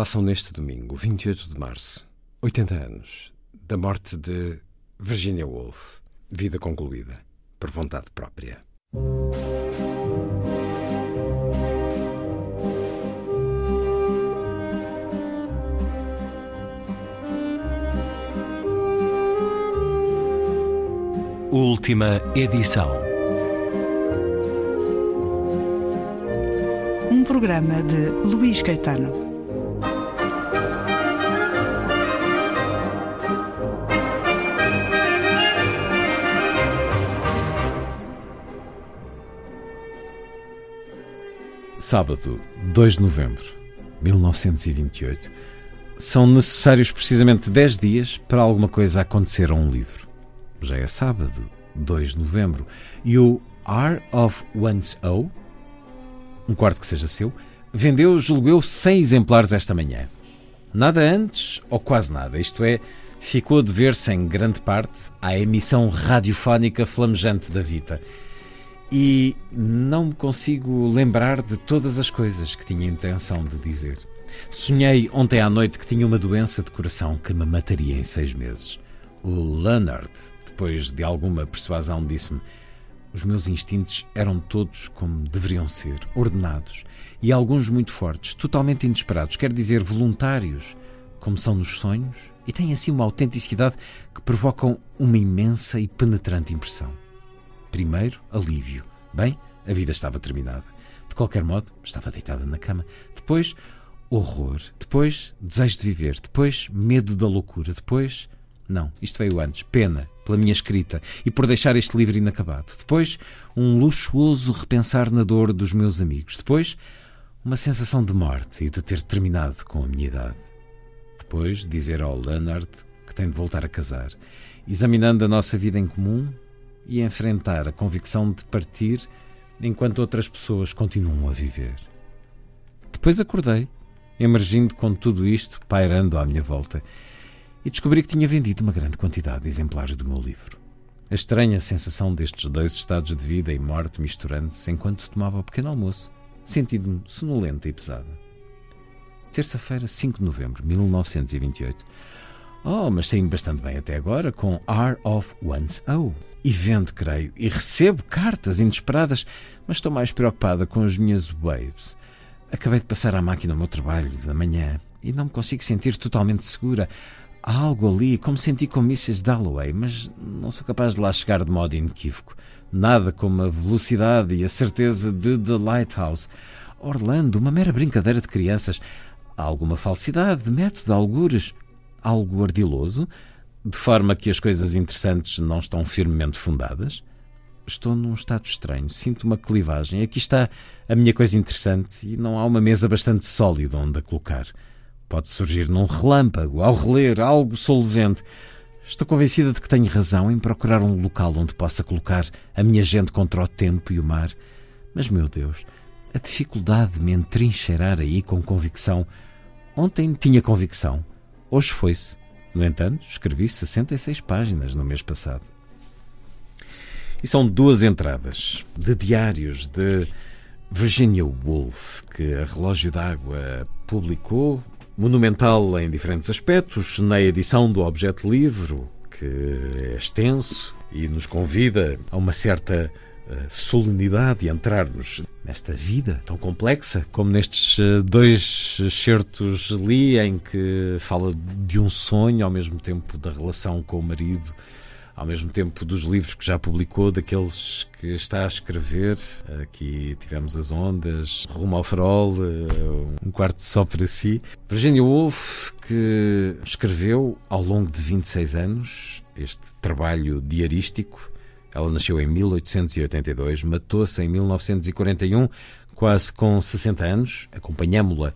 Passam neste domingo, 28 de março, 80 anos da morte de Virginia Woolf. Vida concluída por vontade própria. Última edição. Um programa de Luís Caetano. Sábado, 2 de novembro de 1928. São necessários precisamente 10 dias para alguma coisa acontecer a um livro. Já é sábado, 2 de novembro, e o R of One's O, um quarto que seja seu, vendeu, julgo eu, 100 exemplares esta manhã. Nada antes, ou quase nada, isto é, ficou a dever-se em grande parte à emissão radiofónica flamejante da Vita e não me consigo lembrar de todas as coisas que tinha intenção de dizer. Sonhei ontem à noite que tinha uma doença de coração que me mataria em seis meses. O Leonard, depois de alguma persuasão, disse-me: os meus instintos eram todos como deveriam ser, ordenados, e alguns muito fortes, totalmente inesperados, quer dizer, voluntários, como são nos sonhos, e têm assim uma autenticidade que provocam uma imensa e penetrante impressão. Primeiro, alívio. Bem, a vida estava terminada. De qualquer modo, estava deitada na cama. Depois, horror. Depois, desejo de viver. Depois, medo da loucura. Depois, não, isto veio antes. Pena pela minha escrita e por deixar este livro inacabado. Depois, um luxuoso repensar na dor dos meus amigos. Depois, uma sensação de morte e de ter terminado com a minha idade. Depois, dizer ao Leonard que tem de voltar a casar. Examinando a nossa vida em comum, e enfrentar a convicção de partir enquanto outras pessoas continuam a viver. Depois acordei, emergindo com tudo isto pairando à minha volta, e descobri que tinha vendido uma grande quantidade de exemplares do meu livro. A estranha sensação destes dois estados de vida e morte misturando-se enquanto tomava o pequeno almoço, sentindo-me sonolenta e pesada. Terça-feira, 5 de novembro de 1928. Oh, mas saí bastante bem até agora com R of One's O e vendo, creio, e recebo cartas inesperadas, mas estou mais preocupada com as minhas waves. Acabei de passar à máquina o meu trabalho da manhã e não me consigo sentir totalmente segura. Há algo ali, como senti com Mrs. Dalloway, mas não sou capaz de lá chegar de modo inequívoco. Nada como a velocidade e a certeza de The Lighthouse. Orlando, uma mera brincadeira de crianças. Há alguma falsidade de método, algures, algo ardiloso? de forma que as coisas interessantes não estão firmemente fundadas? Estou num estado estranho, sinto uma clivagem. Aqui está a minha coisa interessante e não há uma mesa bastante sólida onde a colocar. Pode surgir num relâmpago, ao reler, algo solvente. Estou convencida de que tenho razão em procurar um local onde possa colocar a minha gente contra o tempo e o mar. Mas, meu Deus, a dificuldade de me entrincheirar aí com convicção. Ontem tinha convicção, hoje foi-se. No entanto, escrevi 66 páginas no mês passado. E são duas entradas de diários de Virginia Woolf, que a Relógio d'Água publicou, monumental em diferentes aspectos, na edição do Objeto Livro, que é extenso e nos convida a uma certa solenidade e entrarmos nesta vida tão complexa, como nestes eh, dois certos li, em que fala de um sonho, ao mesmo tempo da relação com o marido, ao mesmo tempo dos livros que já publicou, daqueles que está a escrever. Aqui tivemos As Ondas, Rumo ao Farol, eh, Um Quarto Só para Si. Virginia Woolf, que escreveu ao longo de 26 anos este trabalho diarístico ela nasceu em 1882, matou-se em 1941, quase com 60 anos. Acompanhámo-la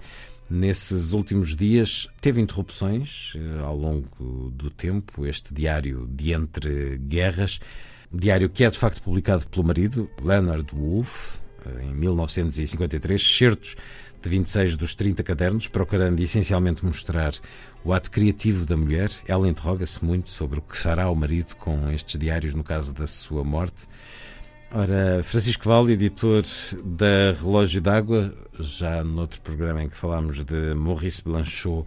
nesses últimos dias. Teve interrupções eh, ao longo do tempo, este diário de entre guerras, diário que é de facto publicado pelo marido, Leonard Woolf, eh, em 1953, certos de 26 dos 30 cadernos, procurando essencialmente mostrar o ato criativo da mulher. Ela interroga-se muito sobre o que fará o marido com estes diários no caso da sua morte. Ora, Francisco Val, editor da Relógio d'Água, já noutro programa em que falámos de Maurice Blanchot,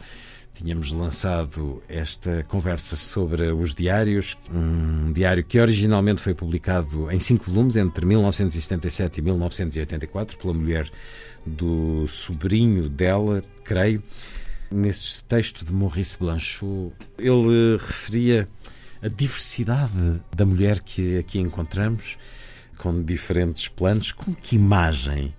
tínhamos lançado esta conversa sobre os diários, um diário que originalmente foi publicado em cinco volumes entre 1977 e 1984 pela mulher do sobrinho dela, creio. Nesse texto de Maurice Blanchot, ele referia a diversidade da mulher que aqui encontramos com diferentes planos. Com que imagem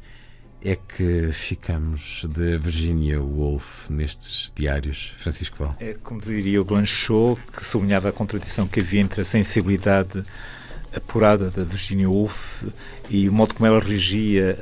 é que ficamos de Virginia Woolf nestes diários, Francisco Val? É como diria o Blanchot, que sublinhava a contradição que havia entre a sensibilidade apurada da Virginia Woolf e o modo como ela regia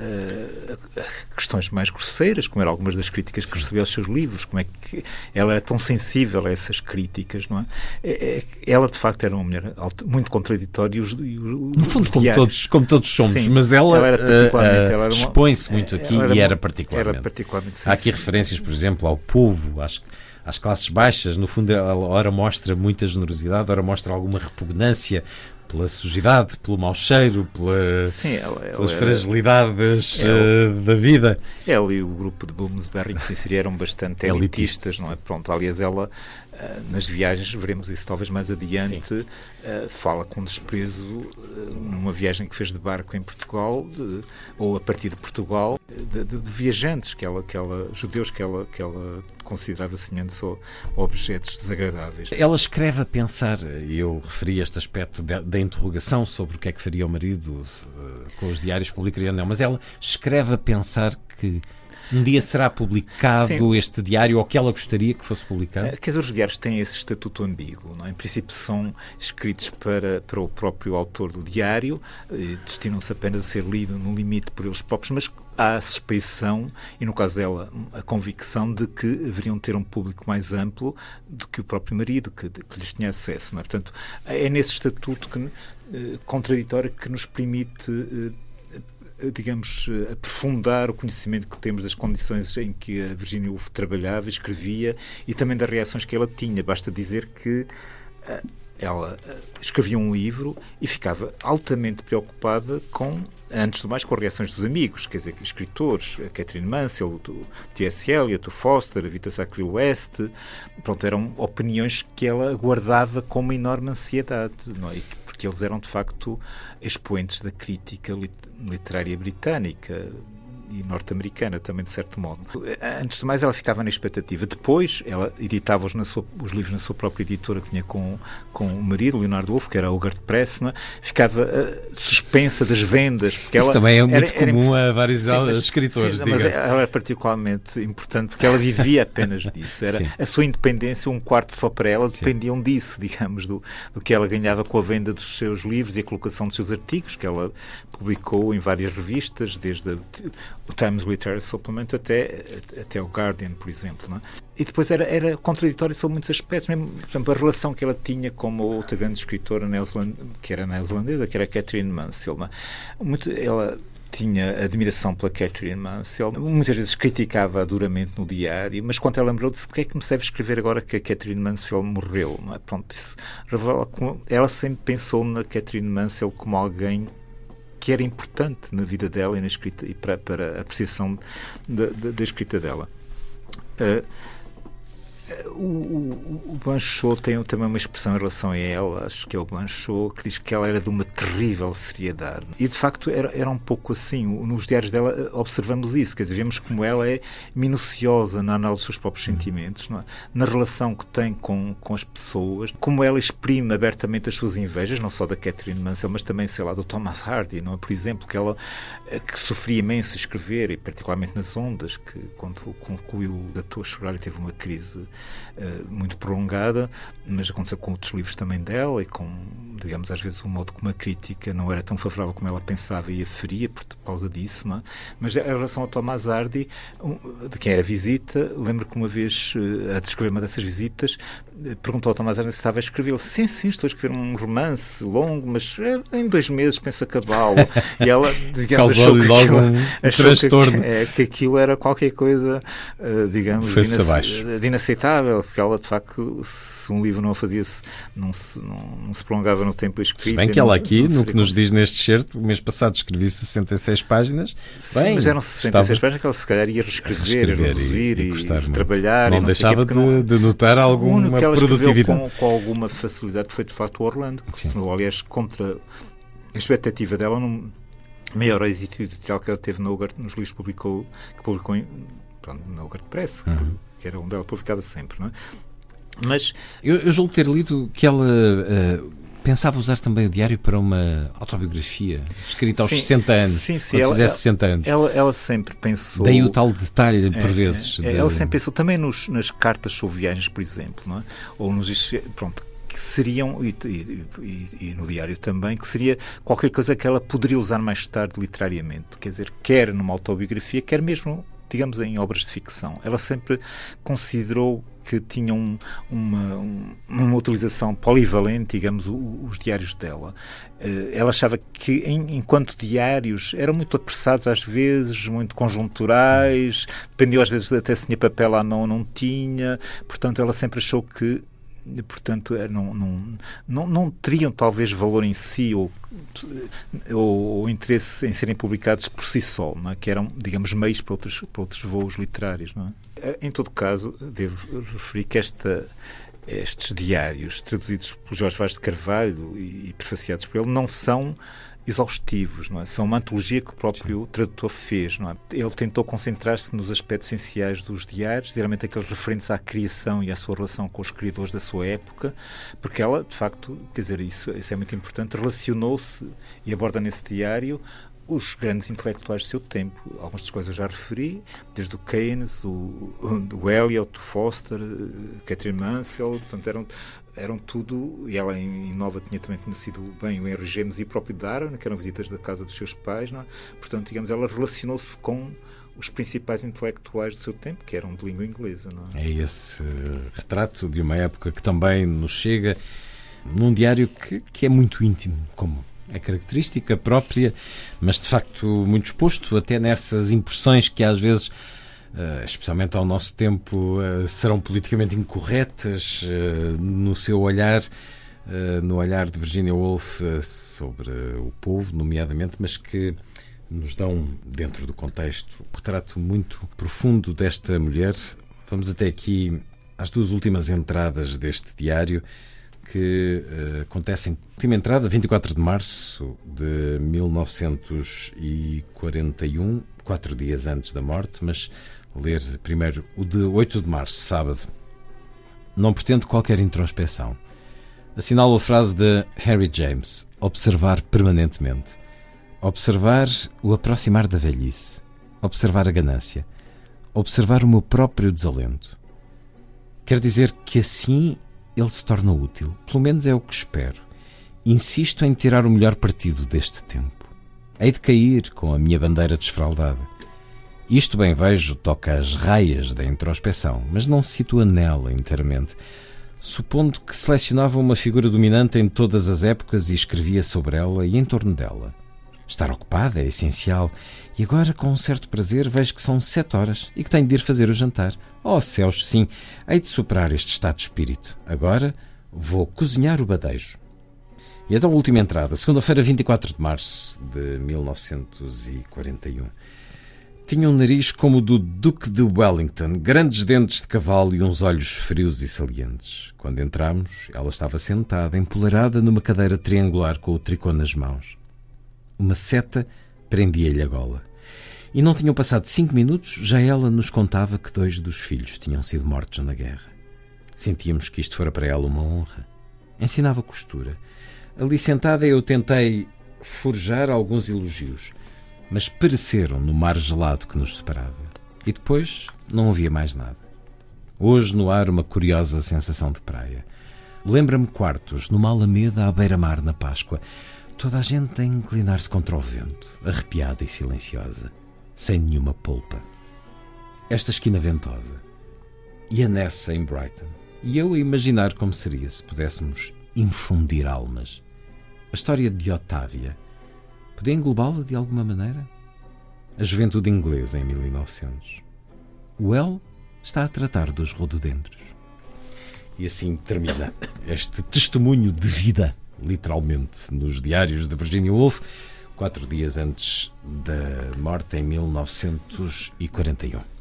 a, a questões mais grosseiras, como eram algumas das críticas que recebeu aos seus livros, como é que ela era tão sensível a essas críticas, não é? é, é ela, de facto, era uma mulher muito contraditória. E os, e no fundo, como todos, como todos somos, Sim, mas ela, ela, uh, expõe-se muito aqui era e era particularmente. Era particularmente Há aqui referências, por exemplo, ao povo, às, às classes baixas. No fundo, ela ora mostra muita generosidade, ora mostra alguma repugnância pela sujidade, pelo mau cheiro, pela, Sim, ela, ela pelas fragilidades ela, uh, da vida. Ela e o grupo de Bloomsbury que se inseriram bastante elitistas, não é? Pronto, aliás, ela uh, nas viagens, veremos isso talvez mais adiante, uh, fala com desprezo numa viagem que fez de barco em Portugal, de, ou a partir de Portugal, de, de, de, viajantes, que ela, que ela, judeus que ela, que ela considerava semelhantes a objetos desagradáveis. Ela escreve a pensar, e eu referi este aspecto da interrogação sobre o que é que faria o marido uh, com os diários publicariam, não, mas ela escreve a pensar que um dia será publicado Sim. este diário ou que ela gostaria que fosse publicado? Eh, quer dizer, os diários têm esse estatuto ambíguo. Não? É? Em princípio, são escritos para, para o próprio autor do diário, eh, destinam-se apenas a ser lido no limite por eles próprios, mas há a suspeição, e no caso dela, a convicção de que deveriam ter um público mais amplo do que o próprio marido, que, que lhes tinha acesso. Não é? Portanto, é nesse estatuto que, eh, contraditório que nos permite eh, digamos, eh, aprofundar o conhecimento que temos das condições em que a Virginia Woolf trabalhava, escrevia e também das reações que ela tinha. Basta dizer que eh, ela escrevia um livro e ficava altamente preocupada com, antes do mais, com as reações dos amigos, quer dizer, escritores, a Catherine Mansell, T.S. Eliot, o Foster, a Vita Sackville West, pronto, eram opiniões que ela guardava com uma enorme ansiedade, não é? Porque eles eram de facto expoentes da crítica literária britânica e norte-americana também, de certo modo. Antes de mais, ela ficava na expectativa. Depois, ela editava os, sua, os livros na sua própria editora, que tinha com, com o marido, Leonardo Wolff, que era o Hogarth Press, é? ficava uh, suspensa das vendas. Porque Isso ela também é muito era, comum era, a vários sim, mas, escritores, sim, Mas ela era particularmente importante, porque ela vivia apenas disso. Era a sua independência, um quarto só para ela, dependiam disso, digamos, do, do que ela ganhava com a venda dos seus livros e a colocação dos seus artigos, que ela publicou em várias revistas, desde a, o Times Literary Supplement até, até o Guardian, por exemplo. Não é? E depois era, era contraditório sobre muitos aspectos, mesmo, por exemplo, a relação que ela tinha com outra grande escritora que era neozelandesa, que era Catherine Mansell. É? Muito, ela tinha admiração pela Catherine Mansell, muitas vezes criticava duramente no diário, mas quando ela lembrou disse: o que é que me serve escrever agora que a Catherine Mansell morreu? É? Pronto, isso revela como ela sempre pensou na Catherine Mansell como alguém que era importante na vida dela e, na escrita, e para, para a apreciação da, da, da escrita dela. Uh, o, o, o Blanchot tem também uma expressão em relação a ela, acho que é o Blanchot, que diz que ela era de uma terrível seriedade. E de facto era, era um pouco assim. Nos diários dela eh, observamos isso, quer dizer, vemos como ela é minuciosa na análise dos seus próprios sentimentos, é? na relação que tem com, com as pessoas, como ela exprime abertamente as suas invejas, não só da Catherine Mansell, mas também, sei lá, do Thomas Hardy, não é? por exemplo, que ela eh, que sofria imenso escrever, e particularmente nas ondas, que quando concluiu da tua chorar e teve uma crise uh, muito prolongada, mas aconteceu com outros livros também dela e com, digamos, às vezes o modo como a crítica não era tão favorável como ela pensava e a feria por causa disso, não é? Mas em relação ao Tomás Hardy, de quem era visita, lembro que uma vez, uh, a descrever uma dessas visitas, uh, perguntou ao Tomás Hardy se estava a escrever. Ele, sim, sim, estou a escrever um romance longo, mas em dois meses penso acabá-lo. e ela, digamos, achou que, logo aquilo, um transtorno. Que, é, que aquilo era qualquer coisa, digamos, de inaceitável porque ela, de facto, se um livro não fazia -se, não, se, não, não se prolongava no tempo escrito. Se bem que ela aqui, no que nos diz neste excerto, o mês passado escrevi 66 páginas. Sim, bem, mas eram 66 páginas que ela se calhar ia reescrever, reescrever reduzir e, e, e trabalhar. Não, não deixava de, não... de, notar alguma produtividade. Com, com, alguma facilidade foi, de facto, o Orlando, que tornou, aliás, contra a expectativa dela, num maior êxito editorial que ela teve no Hogarth, nos livros que publicou, que publicou pronto, na Hogarth Press, uhum. Que era onde ela publicava sempre, não é? Mas eu, eu julgo ter lido que ela uh, pensava usar também o diário para uma autobiografia escrita aos sim, 60 anos. Sim, sim. Ela, fizesse 60 anos. Ela, ela sempre pensou. Daí o tal detalhe, por é, vezes. É, de... Ela sempre pensou também nos, nas cartas sobre viagens, por exemplo, não é? ou nos. Pronto, que seriam, e, e, e, no diário também, que seria qualquer coisa que ela poderia usar mais tarde literariamente. Quer dizer, quer numa autobiografia, quer mesmo, digamos, em obras de ficção. Ela sempre considerou que tinham uma, uma utilização polivalente, digamos, os diários dela. Eh, ela achava que, enquanto diários, eram muito apressados às vezes, muito conjunturais, dependia às vezes até se tinha papel ou não, não tinha. Portanto, ela sempre achou que portanto é, não, não, não, não teriam talvez valor em si ou, ou, ou interesse em serem publicados por si só, é? que eram, digamos, meios para outros, para outros voos literários. É? Em todo caso, devo referir que esta, estes diários traduzidos por Jorge Vaz de Carvalho e, e prefaciados por ele não são exaustivos, não é? São uma antologia que o próprio tradutor fez, não é? Ele tentou concentrar-se nos aspectos essenciais dos diários, geralmente aqueles referentes à criação e à sua relação com os criadores da sua época, porque ela, de facto, quer dizer, isso, isso é muito importante, relacionou-se e aborda nesse diário os grandes intelectuais do seu tempo. Algumas das coisas eu já referi, desde o Keynes, o, o Eliot, o Foster, eh, Catherine Mansell, portanto eram, eram tudo, e ela em, Nova tinha também conhecido bem o Henry James e o próprio Darwin, que eram visitas da casa dos seus pais, é? portanto, digamos, ela relacionou-se com os principais intelectuais do seu tempo, que eram de língua inglesa. Não é? é esse retrato de uma época que também nos chega num diário que, que é muito íntimo, como é característica própria, mas de facto muito exposto até nessas impressões que às vezes, uh, especialmente ao nosso tempo, uh, serão politicamente incorretas uh, no seu olhar, no olhar de Virginia Woolf sobre o povo, nomeadamente, mas que nos dão, dentro do contexto, um retrato muito profundo desta mulher. Vamos até aqui às duas últimas entradas deste diário que uh, acontecem. Última entrada, 24 de março de 1941, quatro dias antes da morte, mas ler primeiro o de 8 de março, sábado. Não pretendo qualquer introspeção. Assinalo a frase de Harry James: observar permanentemente. Observar o aproximar da velhice. Observar a ganância. Observar o meu próprio desalento. Quer dizer que assim ele se torna útil. Pelo menos é o que espero. Insisto em tirar o melhor partido deste tempo. Hei de cair com a minha bandeira desfraldada. Isto bem vejo toca as raias da introspeção, mas não se situa nela inteiramente. Supondo que selecionava uma figura dominante em todas as épocas e escrevia sobre ela e em torno dela. Estar ocupada é essencial, e agora, com um certo prazer, vejo que são sete horas e que tenho de ir fazer o jantar. Oh céus, sim, hei de superar este estado de espírito. Agora vou cozinhar o badejo. E então, a última entrada, segunda-feira, 24 de março de 1941. Tinha um nariz como o do Duque de Wellington, grandes dentes de cavalo e uns olhos frios e salientes. Quando entramos, ela estava sentada, empoleirada numa cadeira triangular com o tricô nas mãos. Uma seta prendia-lhe a gola. E não tinham passado cinco minutos, já ela nos contava que dois dos filhos tinham sido mortos na guerra. Sentíamos que isto fora para ela uma honra. Ensinava costura. Ali sentada eu tentei forjar alguns elogios, mas pereceram no mar gelado que nos separava. E depois não havia mais nada. Hoje no ar uma curiosa sensação de praia. Lembra-me quartos numa alameda à beira-mar na Páscoa, Toda a gente a inclinar-se contra o vento, arrepiada e silenciosa, sem nenhuma polpa. Esta esquina ventosa. E a Nessa em Brighton. E eu a imaginar como seria se pudéssemos infundir almas. A história de Otávia. Podia englobá-la de alguma maneira? A juventude inglesa em 1900. O El está a tratar dos rododendros. E assim termina este testemunho de vida, literalmente, nos diários de Virginia Woolf, quatro dias antes da morte, em 1941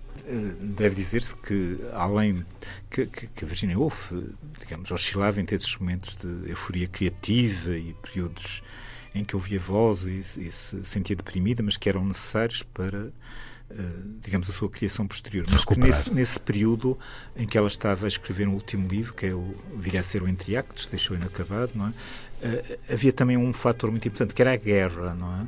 deve dizer-se que, além que, que, que a Virginia Woolf, digamos, oscilava entre esses momentos de euforia criativa e períodos em que ouvia voz e, e se sentia deprimida, mas que eram necessários para Uh, digamos, a sua criação posterior. Mas nesse, nesse, período em que ela estava a escrever um último livro, que é o, viria a ser o Entre Actos, deixou inacabado, não é? Uh, havia também um fator muito importante, que era a guerra, não é?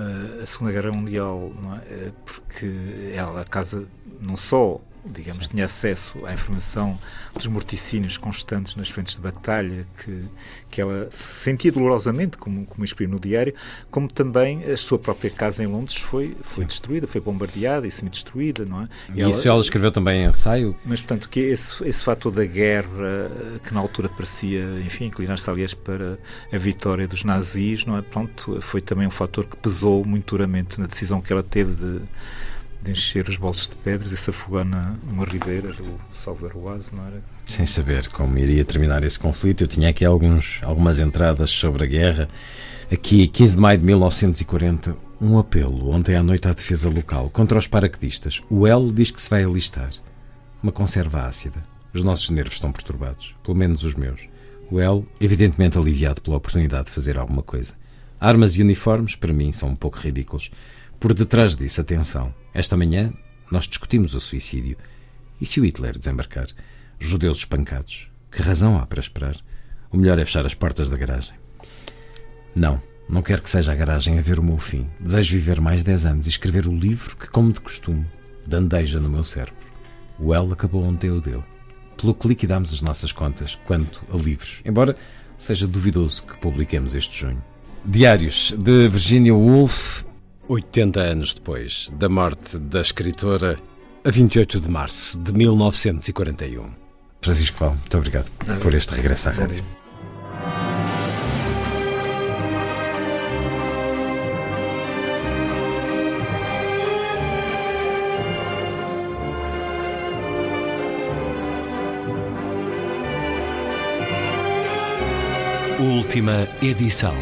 Uh, a Segunda Guerra Mundial, é? porque ela, a casa, não só digamos, Sim. tinha acesso à informação dos morticínios constantes nas frentes de batalha que, que ela sentia dolorosamente, como, como exprimiu no diário, como também a sua própria casa em Londres foi, foi destruída, foi bombardeada e semi-destruída, não é? E, e isso ela, ela escreveu também em ensaio? Mas, portanto, que esse, esse fator da guerra, que na altura parecia, enfim, inclinar-se, aliás, para a vitória dos nazis, não é? Pronto, foi também um fator que pesou muito duramente na decisão que ela teve de de encher os bolsos de pedras e se afogar numa ribeira do Salveroise, não era? Sem saber como iria terminar esse conflito, eu tinha aqui alguns, algumas entradas sobre a guerra. Aqui, 15 de maio de 1940, um apelo ontem à noite à defesa local contra os paraquedistas. O El diz que se vai alistar. Uma conserva ácida. Os nossos nervos estão perturbados, pelo menos os meus. O El, evidentemente aliviado pela oportunidade de fazer alguma coisa. Armas e uniformes, para mim, são um pouco ridículos. Por detrás disso, atenção. Esta manhã nós discutimos o suicídio. E se o Hitler desembarcar? Judeus espancados. Que razão há para esperar? O melhor é fechar as portas da garagem. Não, não quero que seja a garagem a ver o meu fim. Desejo viver mais dez anos e escrever o livro que, como de costume, dandeja no meu cérebro. O El acabou ontem o dele. Pelo que liquidámos as nossas contas quanto a livros, embora seja duvidoso que publiquemos este junho. Diários de Virginia Woolf 80 anos depois da morte da escritora, a 28 de março de 1941. Francisco Paulo, muito obrigado por este regresso à rádio. Última edição.